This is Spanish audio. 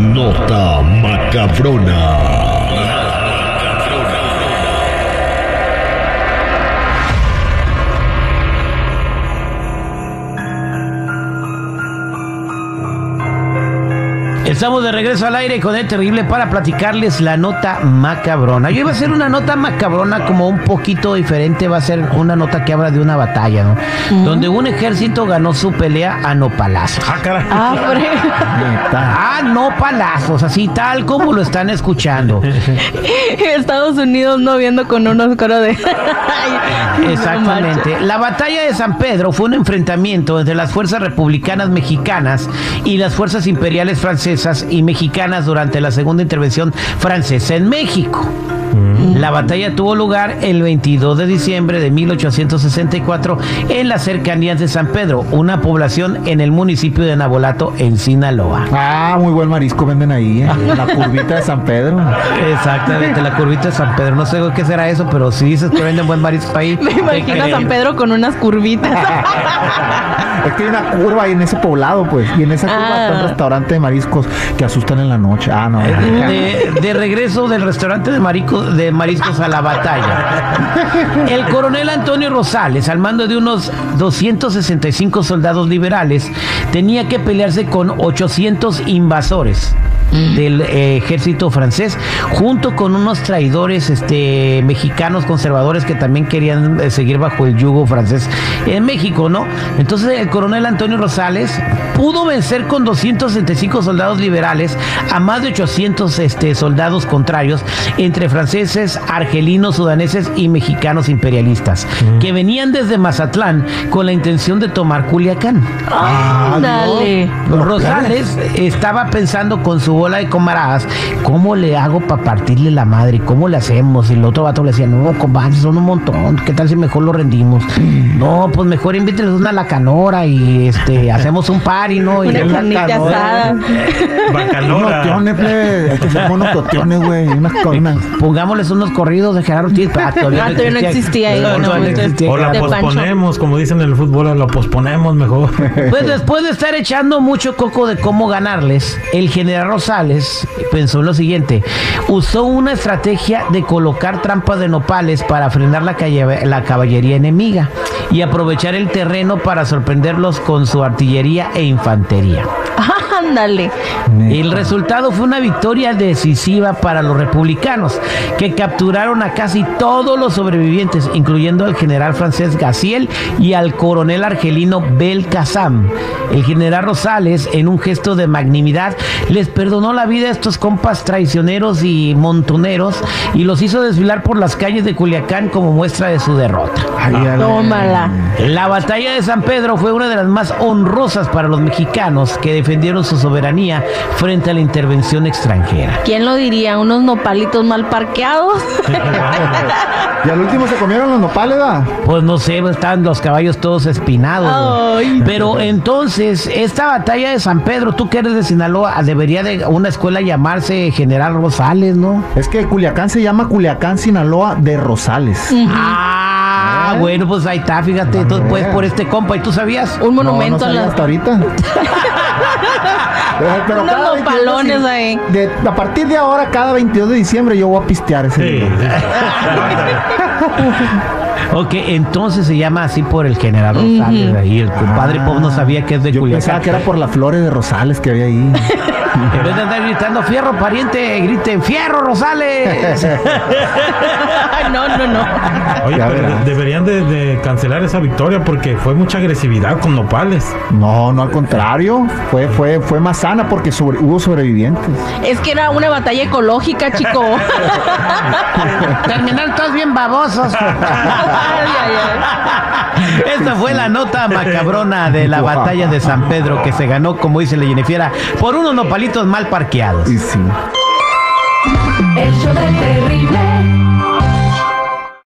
Nota macabrona. Estamos de regreso al aire con el terrible para platicarles la nota macabrona. Yo iba a hacer una nota macabrona como un poquito diferente, va a ser una nota que habla de una batalla, ¿no? Donde un ejército ganó su pelea a no palazos. Ah, caray. Ah. Ah, no palazos, así tal como lo están escuchando. Estados Unidos no viendo con unos coros de. No Exactamente. La batalla de San Pedro fue un enfrentamiento entre las fuerzas republicanas mexicanas y las fuerzas imperiales francesas y mexicanas durante la segunda intervención francesa en México. La batalla tuvo lugar el 22 de diciembre de 1864 en las cercanías de San Pedro, una población en el municipio de Nabolato, en Sinaloa. Ah, muy buen marisco venden ahí, ¿eh? La curvita de San Pedro. Exactamente, la curvita de San Pedro. No sé qué será eso, pero si dices que venden buen marisco ahí. Me imagino a San Pedro con unas curvitas. Es que hay una curva ahí en ese poblado, pues. Y en esa curva Ah. está un restaurante de mariscos que asustan en la noche. Ah, no. de, de regreso del restaurante de, marico- de mariscos a la batalla. El coronel Antonio Rosales, al mando de unos 265 soldados liberales, tenía que pelearse con 800 invasores del eh, ejército francés, junto con unos traidores este, mexicanos conservadores que también querían eh, seguir bajo el yugo francés en México, ¿no? Entonces el coronel Antonio Rosales pudo vencer con 265 soldados liberales a más de 800 este, soldados contrarios entre franceses, argelinos, sudaneses y mexicanos imperialistas, que venían desde Mazatlán con la intención de tomar Culiacán. Ándale. Rosales estaba pensando con su bola de camaradas, ¿cómo le hago para partirle la madre? ¿Cómo le hacemos? Y el otro vato le decía, no, compadre, son un montón, ¿qué tal si mejor lo rendimos? No, pues mejor invíteles una a la canora y este hacemos un party, ¿no? Y Una carnita canora- asada. Unos Bacanora. Hay que hacer unos tiones, güey. Unas colinas. Pongámosles unos corridos de Gerardo Ortiz. Ah, todavía Ah, todavía no existía ahí, No, existía. O la posponemos, como dicen en el fútbol, la posponemos mejor. Pues después de estar echando mucho coco de cómo ganarles, el general Rosales pensó en lo siguiente. Usó una estrategia de colocar trampas de nopales para frenar la, la caballería enemiga y aprovechar el terreno para sorprenderlos con su artillería e infantería. Ándale. El resultado fue una victoria decisiva para los republicanos, que capturaron a casi todos los sobrevivientes, incluyendo al general francés Gaciel y al coronel argelino Belkacam. El general Rosales, en un gesto de magnanimidad, les perdonó la vida a estos compas traicioneros y montoneros y los hizo desfilar por las calles de Culiacán como muestra de su derrota. Ay. Tómala. La batalla de San Pedro fue una de las más honrosas para los mexicanos que defendieron su soberanía frente a la intervención extranjera. ¿Quién lo diría? Unos nopalitos mal parqueados. Y al último se comieron los nopales, ¿da? Pues no sé, estaban los caballos todos espinados. Ay. Pero entonces, esta batalla de San Pedro, tú que eres de Sinaloa, debería de una escuela llamarse General Rosales, ¿no? Es que Culiacán se llama Culiacán, Sinaloa de Rosales. Ah, bueno, pues ahí está, fíjate, entonces pues por este compa, ¿y tú sabías? Un No, no monumento a sabía las. hasta ahorita. Pero- pero Unos cada 22 nopalones de- ahí. de- a partir de ahora, cada 22 de diciembre, yo voy a pistear ese Sí. Ok, entonces se llama así por el General Rosales. Y el compadre Pop no sabía que es de Yo Culiacán. pensaba que era por las flores de Rosales que había ahí. En vez de andar gritando fierro, pariente, griten fierro, Rosales. Ay, no, no, no. Oye, pero de- deberían de, de cancelar esa victoria porque fue mucha agresividad con nopales. No, no al contrario. Fue, fue, fue más sana porque sobre- hubo sobrevivientes. Es que era una batalla ecológica, chico. Terminaron todos bien babosos. Ay, ay, ay. Esta fue la nota macabrona de la batalla de San Pedro que se ganó, como dice la Jennifiera, por unos nopalitos mal parqueados. Y sí. El show del terrible.